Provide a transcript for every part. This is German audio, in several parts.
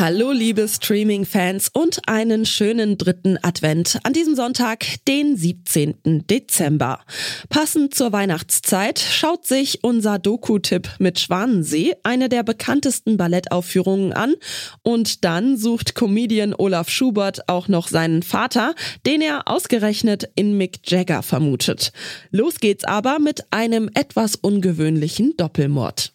Hallo liebe Streaming-Fans und einen schönen dritten Advent an diesem Sonntag, den 17. Dezember. Passend zur Weihnachtszeit schaut sich unser Doku-Tipp mit Schwanensee eine der bekanntesten Ballettaufführungen an und dann sucht Comedian Olaf Schubert auch noch seinen Vater, den er ausgerechnet in Mick Jagger vermutet. Los geht's aber mit einem etwas ungewöhnlichen Doppelmord.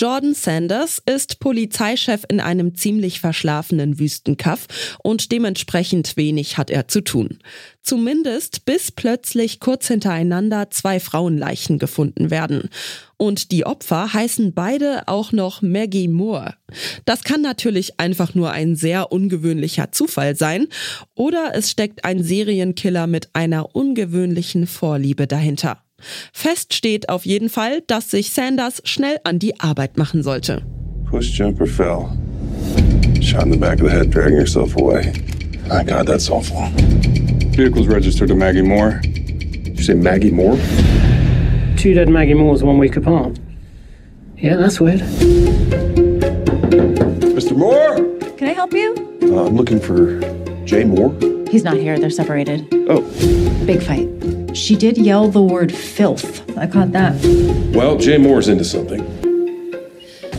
Jordan Sanders ist Polizeichef in einem ziemlich verschlafenen Wüstenkaff und dementsprechend wenig hat er zu tun. Zumindest bis plötzlich kurz hintereinander zwei Frauenleichen gefunden werden. Und die Opfer heißen beide auch noch Maggie Moore. Das kann natürlich einfach nur ein sehr ungewöhnlicher Zufall sein oder es steckt ein Serienkiller mit einer ungewöhnlichen Vorliebe dahinter. Fest steht auf jeden Fall, dass sich Sanders schnell an die Arbeit machen sollte. Push jumper fell. Shot in the back of the head, dragging yourself away. My God, that's awful. Vehicle's registered to Maggie Moore. Did you say Maggie Moore? Two dead Maggie Moores one week apart. Yeah, that's weird. Mr. Moore? Can I help you? Uh, I'm looking for Jay Moore. He's not here. They're separated. Oh, Big fight. She did yell the word filth. I caught that. well, Jay Moore's into something.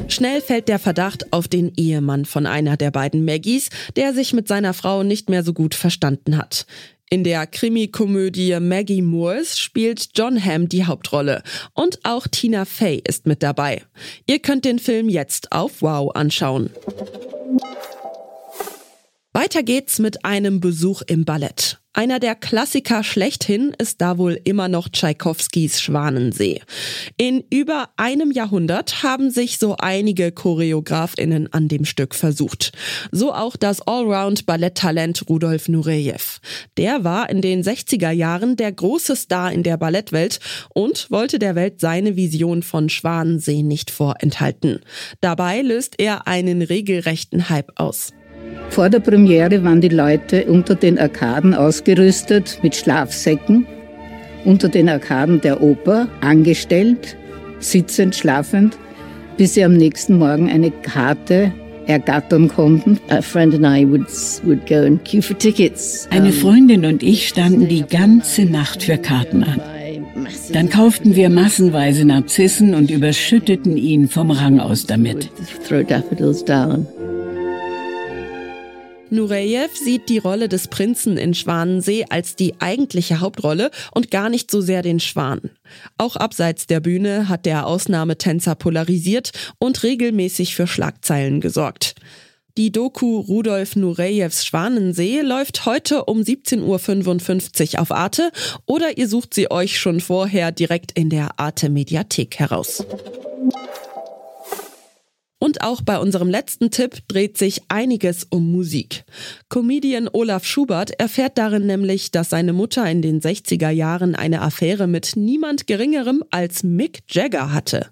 Schnell fällt der Verdacht auf den Ehemann von einer der beiden Maggies, der sich mit seiner Frau nicht mehr so gut verstanden hat. In der Krimikomödie Maggie Moores spielt John Hamm die Hauptrolle und auch Tina Fey ist mit dabei. Ihr könnt den Film jetzt auf Wow anschauen. Weiter geht's mit einem Besuch im Ballett. Einer der Klassiker schlechthin ist da wohl immer noch Tschaikowskis Schwanensee. In über einem Jahrhundert haben sich so einige Choreografinnen an dem Stück versucht. So auch das Allround-Balletttalent Rudolf Nureyev. Der war in den 60er Jahren der große Star in der Ballettwelt und wollte der Welt seine Vision von Schwanensee nicht vorenthalten. Dabei löst er einen regelrechten Hype aus. Vor der Premiere waren die Leute unter den Arkaden ausgerüstet mit Schlafsäcken, unter den Arkaden der Oper angestellt, sitzend, schlafend, bis sie am nächsten Morgen eine Karte ergattern konnten. A friend and I would, would go and queue for tickets. Eine Freundin und ich standen die ganze Nacht für Karten an. Dann kauften wir massenweise Narzissen und überschütteten ihn vom Rang aus damit. Nureyev sieht die Rolle des Prinzen in Schwanensee als die eigentliche Hauptrolle und gar nicht so sehr den Schwan. Auch abseits der Bühne hat der Ausnahmetänzer polarisiert und regelmäßig für Schlagzeilen gesorgt. Die Doku Rudolf Nureyevs Schwanensee läuft heute um 17.55 Uhr auf Arte oder ihr sucht sie euch schon vorher direkt in der Arte Mediathek heraus. Und auch bei unserem letzten Tipp dreht sich einiges um Musik. Comedian Olaf Schubert erfährt darin nämlich, dass seine Mutter in den 60er Jahren eine Affäre mit niemand Geringerem als Mick Jagger hatte.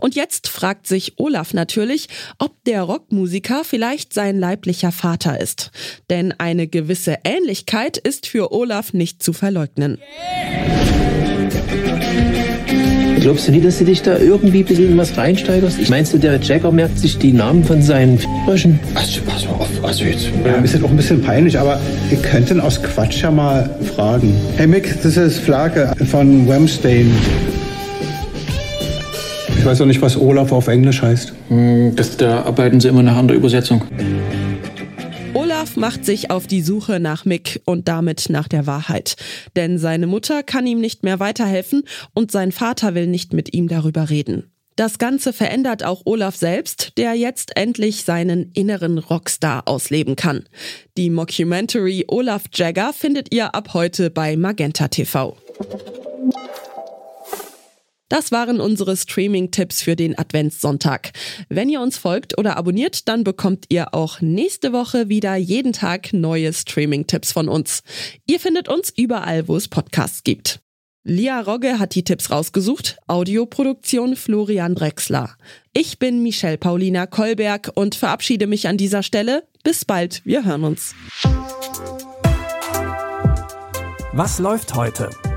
Und jetzt fragt sich Olaf natürlich, ob der Rockmusiker vielleicht sein leiblicher Vater ist. Denn eine gewisse Ähnlichkeit ist für Olaf nicht zu verleugnen. Glaubst du nicht, dass du dich da irgendwie ein bisschen in was reinsteigerst? Ich meinst du, der Jagger merkt sich die Namen von seinen Fröschen? Also, pass mal auf, also jetzt. Ja, ist jetzt auch ein bisschen peinlich, aber wir könnten aus Quatsch ja mal fragen. Hey Mick, das ist Flake von Wemstein. Ich weiß auch nicht, was Olaf auf Englisch heißt. Das, da arbeiten sie immer nach an der Übersetzung. Olaf macht sich auf die Suche nach Mick und damit nach der Wahrheit. Denn seine Mutter kann ihm nicht mehr weiterhelfen und sein Vater will nicht mit ihm darüber reden. Das Ganze verändert auch Olaf selbst, der jetzt endlich seinen inneren Rockstar ausleben kann. Die Mockumentary Olaf Jagger findet ihr ab heute bei Magenta TV. Das waren unsere Streaming-Tipps für den Adventssonntag. Wenn ihr uns folgt oder abonniert, dann bekommt ihr auch nächste Woche wieder jeden Tag neue Streaming-Tipps von uns. Ihr findet uns überall, wo es Podcasts gibt. Lia Rogge hat die Tipps rausgesucht. Audioproduktion Florian Drexler. Ich bin Michelle Paulina Kolberg und verabschiede mich an dieser Stelle. Bis bald, wir hören uns. Was läuft heute?